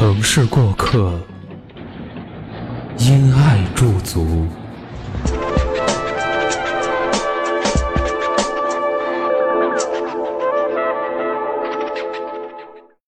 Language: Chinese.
城市过客，因爱驻足。